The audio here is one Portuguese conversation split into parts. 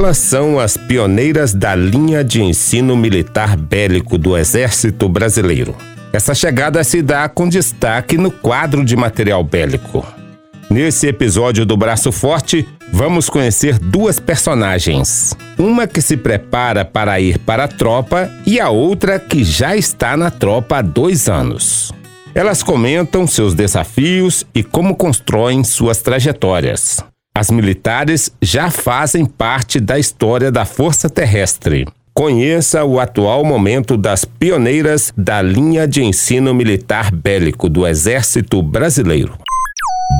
Elas são as pioneiras da linha de ensino militar bélico do Exército Brasileiro. Essa chegada se dá com destaque no quadro de material bélico. Nesse episódio do Braço Forte, vamos conhecer duas personagens. Uma que se prepara para ir para a tropa e a outra que já está na tropa há dois anos. Elas comentam seus desafios e como constroem suas trajetórias. As militares já fazem parte da história da Força Terrestre. Conheça o atual momento das pioneiras da linha de ensino militar bélico do Exército Brasileiro.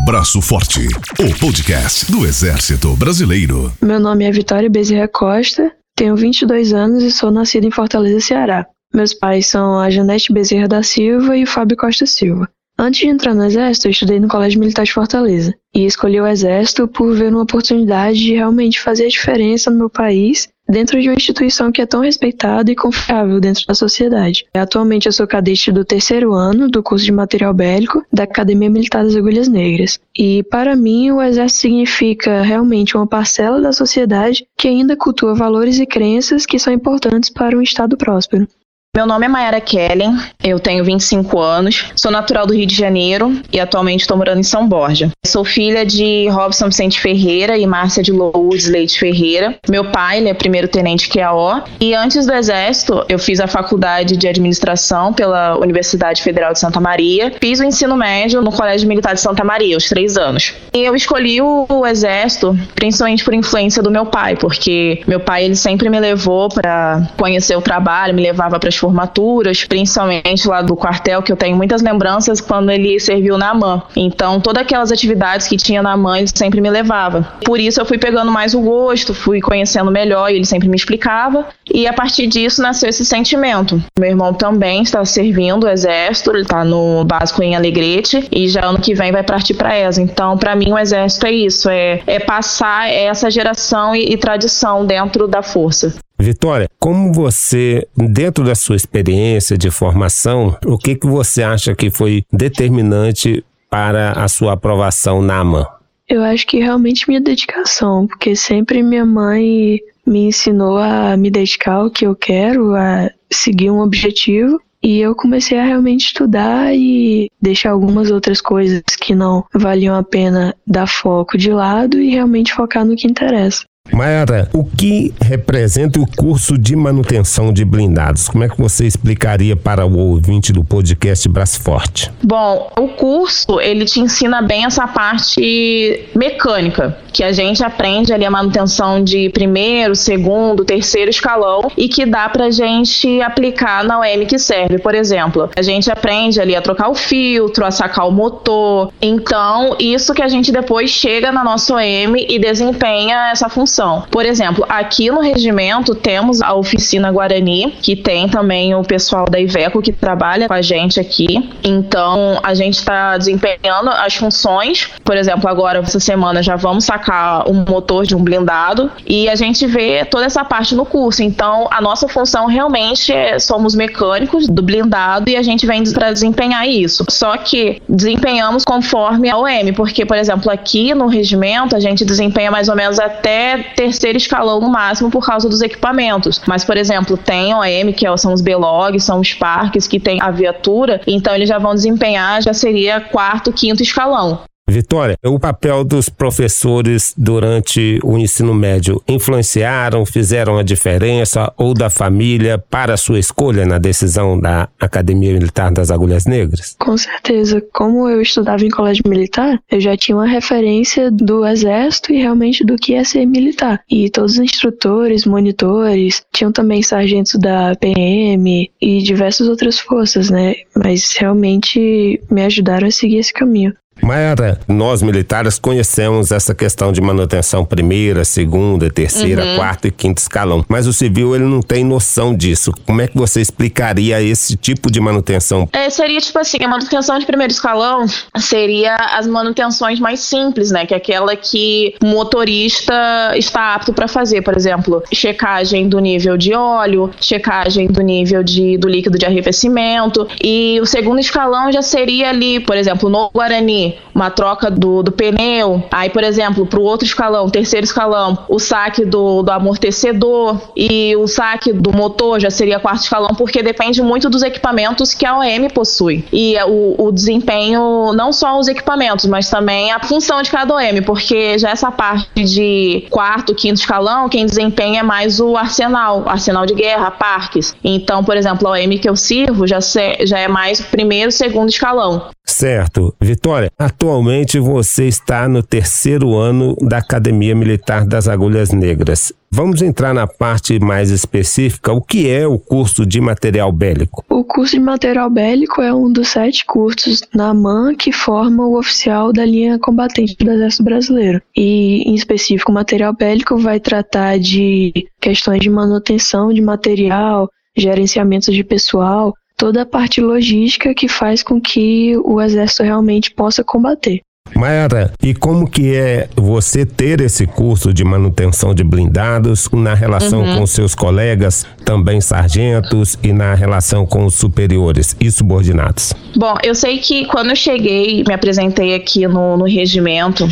Braço Forte, o podcast do Exército Brasileiro. Meu nome é Vitória Bezerra Costa, tenho 22 anos e sou nascida em Fortaleza, Ceará. Meus pais são a Janete Bezerra da Silva e o Fábio Costa Silva. Antes de entrar no Exército, eu estudei no Colégio Militar de Fortaleza e escolhi o Exército por ver uma oportunidade de realmente fazer a diferença no meu país dentro de uma instituição que é tão respeitada e confiável dentro da sociedade. Atualmente eu sou cadete do terceiro ano do curso de material bélico da Academia Militar das Agulhas Negras. E para mim o exército significa realmente uma parcela da sociedade que ainda cultua valores e crenças que são importantes para um estado próspero. Meu nome é Mayara Kellen, eu tenho 25 anos, sou natural do Rio de Janeiro e atualmente estou morando em São Borja. Sou filha de Robson Vicente Ferreira e Márcia de Lourdes Leite Ferreira. Meu pai ele é primeiro tenente QAO e antes do Exército eu fiz a faculdade de Administração pela Universidade Federal de Santa Maria. Fiz o ensino médio no Colégio Militar de Santa Maria, os três anos. E eu escolhi o, o Exército principalmente por influência do meu pai, porque meu pai ele sempre me levou para conhecer o trabalho, me levava para as formaturas, principalmente lá do quartel, que eu tenho muitas lembranças quando ele serviu na AMAN. Então, todas aquelas atividades que tinha na AMAN, ele sempre me levava. Por isso, eu fui pegando mais o gosto, fui conhecendo melhor e ele sempre me explicava. E a partir disso, nasceu esse sentimento. Meu irmão também está servindo o exército, ele está no básico em Alegrete e já ano que vem vai partir para ESA. Então, para mim, o exército é isso, é, é passar essa geração e, e tradição dentro da força. Vitória, como você, dentro da sua experiência de formação, o que, que você acha que foi determinante para a sua aprovação na AMAN? Eu acho que realmente minha dedicação, porque sempre minha mãe me ensinou a me dedicar ao que eu quero, a seguir um objetivo. E eu comecei a realmente estudar e deixar algumas outras coisas que não valiam a pena dar foco de lado e realmente focar no que interessa. Mayara, o que representa o curso de manutenção de blindados? Como é que você explicaria para o ouvinte do podcast Braço Forte? Bom, o curso ele te ensina bem essa parte mecânica, que a gente aprende ali a manutenção de primeiro, segundo, terceiro escalão e que dá pra gente aplicar na OM que serve. Por exemplo, a gente aprende ali a trocar o filtro, a sacar o motor. Então, isso que a gente depois chega na nossa OM e desempenha essa função função. Por exemplo, aqui no regimento temos a oficina Guarani, que tem também o pessoal da Iveco que trabalha com a gente aqui. Então, a gente está desempenhando as funções. Por exemplo, agora, essa semana, já vamos sacar um motor de um blindado e a gente vê toda essa parte no curso. Então, a nossa função realmente é somos mecânicos do blindado e a gente vem para desempenhar isso. Só que desempenhamos conforme a OM, porque, por exemplo, aqui no regimento, a gente desempenha mais ou menos até terceiro escalão no máximo por causa dos equipamentos. Mas, por exemplo, tem OM, que é são os B-Logs, são os parques que tem a viatura, então eles já vão desempenhar, já seria quarto, quinto escalão. Vitória, o papel dos professores durante o ensino médio influenciaram, fizeram a diferença ou da família para a sua escolha na decisão da Academia Militar das Agulhas Negras? Com certeza. Como eu estudava em colégio militar, eu já tinha uma referência do exército e realmente do que é ser militar. E todos os instrutores, monitores, tinham também sargentos da PM e diversas outras forças, né? Mas realmente me ajudaram a seguir esse caminho. Mayara, nós militares conhecemos essa questão de manutenção primeira, segunda, terceira, uhum. quarta e quinto escalão, mas o civil ele não tem noção disso. Como é que você explicaria esse tipo de manutenção? É, seria tipo assim, a manutenção de primeiro escalão seria as manutenções mais simples, né, que é aquela que o motorista está apto para fazer, por exemplo, checagem do nível de óleo, checagem do nível de, do líquido de arrefecimento, e o segundo escalão já seria ali, por exemplo, no Guarani, uma troca do, do pneu. Aí, por exemplo, para o outro escalão, terceiro escalão, o saque do, do amortecedor e o saque do motor já seria quarto escalão, porque depende muito dos equipamentos que a OM possui. E o, o desempenho, não só os equipamentos, mas também a função de cada OM, porque já essa parte de quarto, quinto escalão, quem desempenha é mais o arsenal, arsenal de guerra, parques. Então, por exemplo, a OM que eu sirvo já, já é mais primeiro, segundo escalão. Certo. Vitória, atualmente você está no terceiro ano da Academia Militar das Agulhas Negras. Vamos entrar na parte mais específica. O que é o curso de material bélico? O curso de material bélico é um dos sete cursos na AMAN que forma o oficial da linha combatente do Exército Brasileiro. E, em específico, o material bélico vai tratar de questões de manutenção de material, gerenciamento de pessoal, toda a parte logística que faz com que o exército realmente possa combater. Mayara, e como que é você ter esse curso de manutenção de blindados na relação uhum. com seus colegas, também sargentos, e na relação com os superiores e subordinados? Bom, eu sei que quando eu cheguei, me apresentei aqui no, no regimento,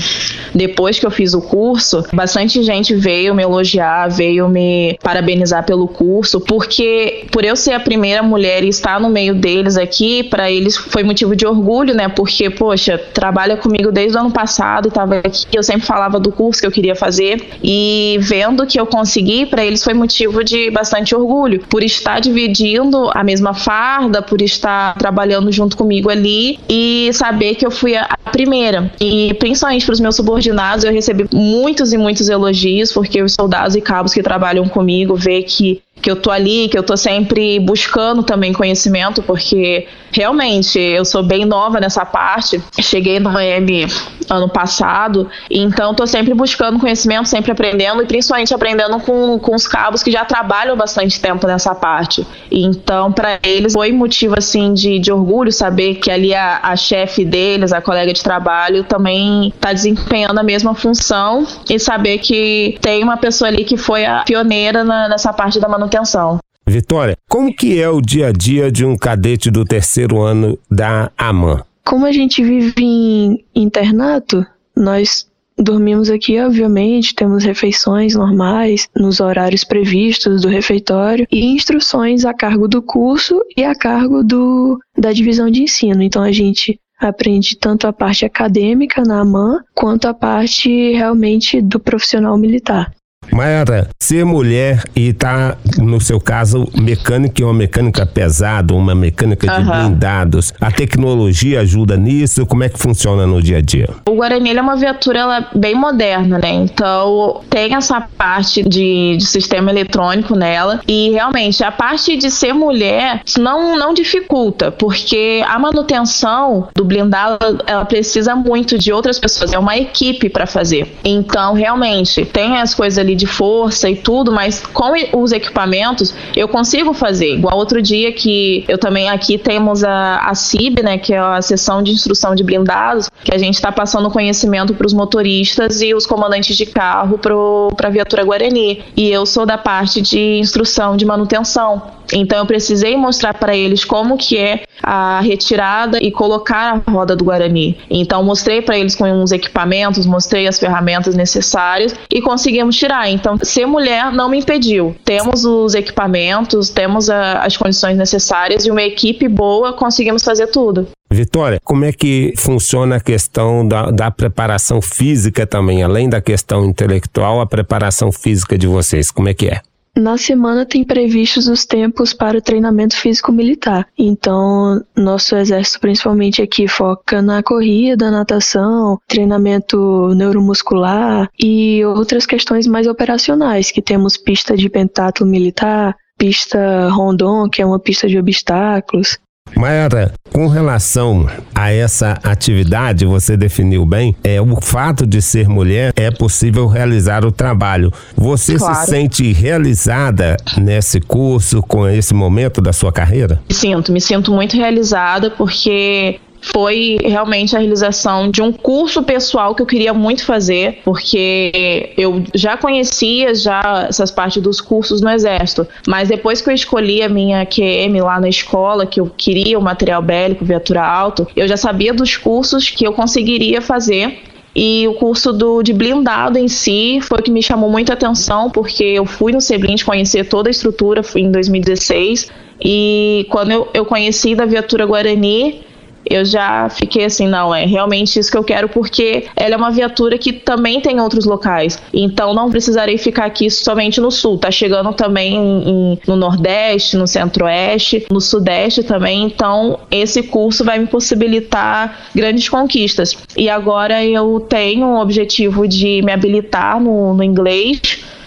depois que eu fiz o curso, bastante gente veio me elogiar, veio me parabenizar pelo curso, porque por eu ser a primeira mulher e estar no meio deles aqui, para eles foi motivo de orgulho, né? Porque, poxa, trabalha comigo desde o ano passado, estava aqui, eu sempre falava do curso que eu queria fazer e vendo que eu consegui, para eles foi motivo de bastante orgulho, por estar dividindo a mesma farda, por estar trabalhando junto comigo ali e saber que eu fui a primeira. E principalmente para os meus subordinados, eu recebi muitos e muitos elogios, porque os soldados e cabos que trabalham comigo vê que que eu tô ali, que eu tô sempre buscando também conhecimento, porque realmente eu sou bem nova nessa parte. Cheguei no AM ano passado, então tô sempre buscando conhecimento, sempre aprendendo e principalmente aprendendo com, com os cabos que já trabalham bastante tempo nessa parte. Então, para eles foi motivo assim de, de orgulho saber que ali a, a chefe deles, a colega de trabalho, também tá desempenhando a mesma função e saber que tem uma pessoa ali que foi a pioneira na, nessa parte da manutenção manutenção. Vitória, como que é o dia a dia de um cadete do terceiro ano da AMAN? Como a gente vive em internato, nós dormimos aqui, obviamente, temos refeições normais nos horários previstos do refeitório e instruções a cargo do curso e a cargo do, da divisão de ensino. Então a gente aprende tanto a parte acadêmica na AMAN quanto a parte realmente do profissional militar. Mayara, ser mulher e tá, no seu caso, mecânica e uma mecânica pesada, uma mecânica de uhum. blindados, a tecnologia ajuda nisso? Como é que funciona no dia a dia? O Guarani é uma viatura ela, bem moderna, né? Então tem essa parte de, de, sistema eletrônico nela e realmente a parte de ser mulher não, não dificulta, porque a manutenção do blindado ela precisa muito de outras pessoas, é uma equipe para fazer. Então realmente tem as coisas ali de força e tudo, mas com os equipamentos eu consigo fazer. Igual outro dia que eu também aqui temos a, a CIB, né, que é a sessão de instrução de blindados, que a gente está passando conhecimento para os motoristas e os comandantes de carro para a viatura Guarani. E eu sou da parte de instrução de manutenção. Então eu precisei mostrar para eles como que é a retirada e colocar a roda do Guarani. Então mostrei para eles com uns equipamentos, mostrei as ferramentas necessárias e conseguimos tirar. Então ser mulher não me impediu. Temos os equipamentos, temos a, as condições necessárias e uma equipe boa, conseguimos fazer tudo. Vitória, como é que funciona a questão da, da, preparação física também, além da questão intelectual, a preparação física de vocês, como é que é? Na semana tem previstos os tempos para o treinamento físico militar. Então, nosso exército, principalmente aqui, foca na corrida, natação, treinamento neuromuscular e outras questões mais operacionais, que temos pista de pentátulo militar, pista rondon, que é uma pista de obstáculos, Mayara, com relação a essa atividade, você definiu bem, é o fato de ser mulher é possível realizar o trabalho. Você claro. se sente realizada nesse curso, com esse momento da sua carreira? Me sinto, me sinto muito realizada porque foi realmente a realização de um curso pessoal que eu queria muito fazer, porque eu já conhecia já essas partes dos cursos no Exército, mas depois que eu escolhi a minha QM lá na escola, que eu queria o material bélico, viatura alto, eu já sabia dos cursos que eu conseguiria fazer e o curso do, de blindado em si foi o que me chamou muita atenção, porque eu fui no Seblint conhecer toda a estrutura em 2016. E quando eu, eu conheci da viatura Guarani, eu já fiquei assim, não, é realmente isso que eu quero, porque ela é uma viatura que também tem outros locais. Então não precisarei ficar aqui somente no sul, tá chegando também em, no Nordeste, no Centro-Oeste, no Sudeste também. Então esse curso vai me possibilitar grandes conquistas. E agora eu tenho o objetivo de me habilitar no, no inglês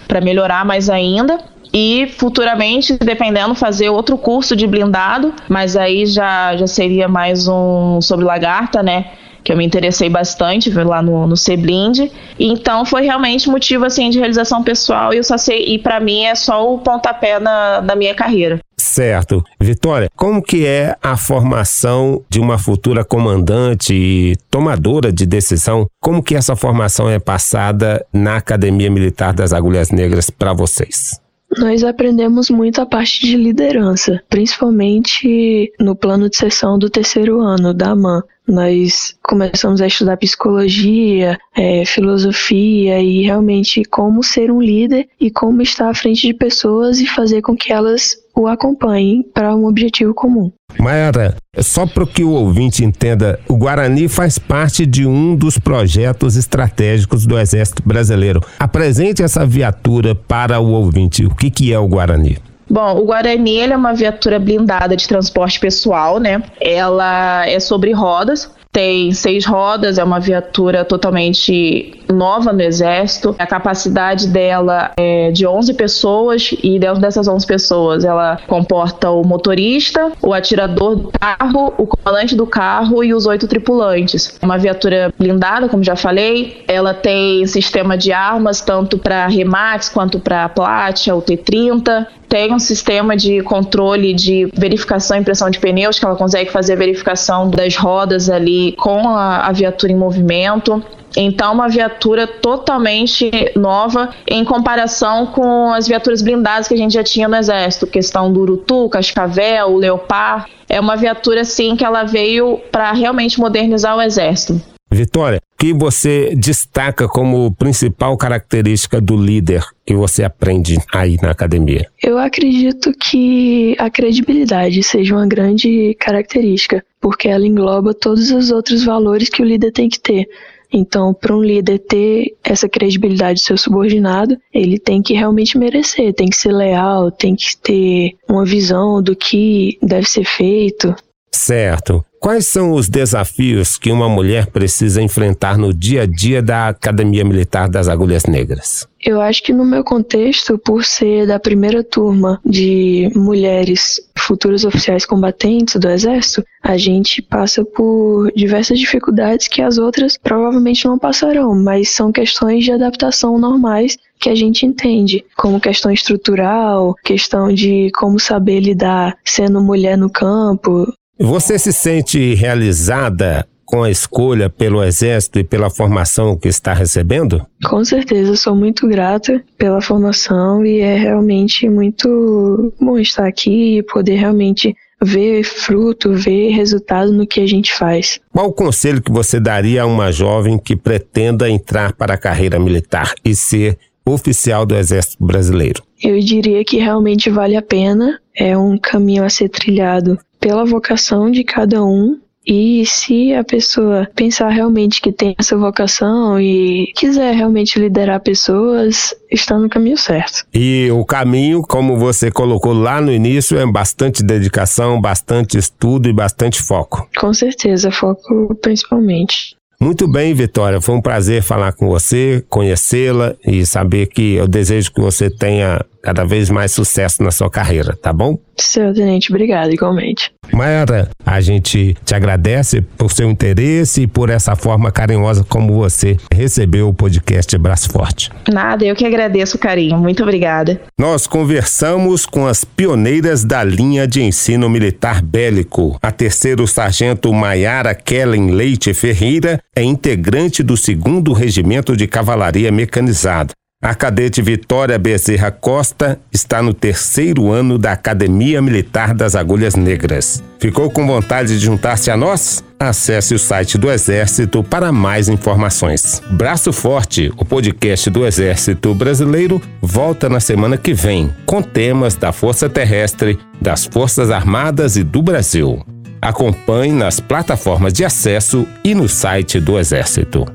para melhorar mais ainda e futuramente, dependendo, fazer outro curso de blindado, mas aí já, já seria mais um sobre lagarta, né? que eu me interessei bastante lá no, no Ceblind. Então foi realmente motivo assim de realização pessoal e eu só sei e para mim é só o pontapé na, da minha carreira. Certo. Vitória, como que é a formação de uma futura comandante e tomadora de decisão? Como que essa formação é passada na Academia Militar das Agulhas Negras para vocês? Nós aprendemos muito a parte de liderança, principalmente no plano de sessão do terceiro ano da AMAN. Nós começamos a estudar psicologia, é, filosofia e realmente como ser um líder e como estar à frente de pessoas e fazer com que elas o acompanhem para um objetivo comum. Mayara, só para que o ouvinte entenda, o Guarani faz parte de um dos projetos estratégicos do Exército Brasileiro. Apresente essa viatura para o ouvinte. O que, que é o Guarani? Bom, o Guarani é uma viatura blindada de transporte pessoal, né? Ela é sobre rodas, tem seis rodas, é uma viatura totalmente nova no Exército. A capacidade dela é de 11 pessoas e dentro dessas 11 pessoas ela comporta o motorista, o atirador do carro, o comandante do carro e os oito tripulantes. É uma viatura blindada, como já falei. Ela tem sistema de armas tanto para remates quanto para Platia, o T30 tem um sistema de controle de verificação e impressão de pneus, que ela consegue fazer a verificação das rodas ali com a, a viatura em movimento. Então, uma viatura totalmente nova em comparação com as viaturas blindadas que a gente já tinha no Exército, questão do Urutu, Cascavel, Leopard. É uma viatura, assim, que ela veio para realmente modernizar o Exército. Vitória, que você destaca como principal característica do líder que você aprende aí na academia? Eu acredito que a credibilidade seja uma grande característica, porque ela engloba todos os outros valores que o líder tem que ter. Então, para um líder ter essa credibilidade do seu subordinado, ele tem que realmente merecer, tem que ser leal, tem que ter uma visão do que deve ser feito. Certo. Quais são os desafios que uma mulher precisa enfrentar no dia a dia da Academia Militar das Agulhas Negras? Eu acho que no meu contexto, por ser da primeira turma de mulheres futuras oficiais combatentes do Exército, a gente passa por diversas dificuldades que as outras provavelmente não passarão, mas são questões de adaptação normais que a gente entende, como questão estrutural, questão de como saber lidar sendo mulher no campo, você se sente realizada com a escolha pelo Exército e pela formação que está recebendo? Com certeza, sou muito grata pela formação e é realmente muito bom estar aqui e poder realmente ver fruto, ver resultado no que a gente faz. Qual o conselho que você daria a uma jovem que pretenda entrar para a carreira militar e ser oficial do Exército Brasileiro? Eu diria que realmente vale a pena, é um caminho a ser trilhado pela vocação de cada um e se a pessoa pensar realmente que tem essa vocação e quiser realmente liderar pessoas, está no caminho certo. E o caminho, como você colocou lá no início, é bastante dedicação, bastante estudo e bastante foco. Com certeza, foco principalmente. Muito bem, Vitória. Foi um prazer falar com você, conhecê-la e saber que eu desejo que você tenha cada vez mais sucesso na sua carreira, tá bom? Seu tenente, obrigado, igualmente. Mayara, a gente te agradece por seu interesse e por essa forma carinhosa como você recebeu o podcast Braço Forte. Nada, eu que agradeço o carinho. Muito obrigada. Nós conversamos com as pioneiras da linha de ensino militar bélico. A terceiro sargento Maiara Kellen Leite Ferreira é integrante do segundo Regimento de Cavalaria Mecanizada. A cadete Vitória Bezerra Costa está no terceiro ano da Academia Militar das Agulhas Negras. Ficou com vontade de juntar-se a nós? Acesse o site do Exército para mais informações. Braço Forte, o podcast do Exército Brasileiro, volta na semana que vem com temas da Força Terrestre, das Forças Armadas e do Brasil. Acompanhe nas plataformas de acesso e no site do Exército.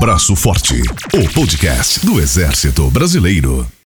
Braço Forte, o podcast do Exército Brasileiro.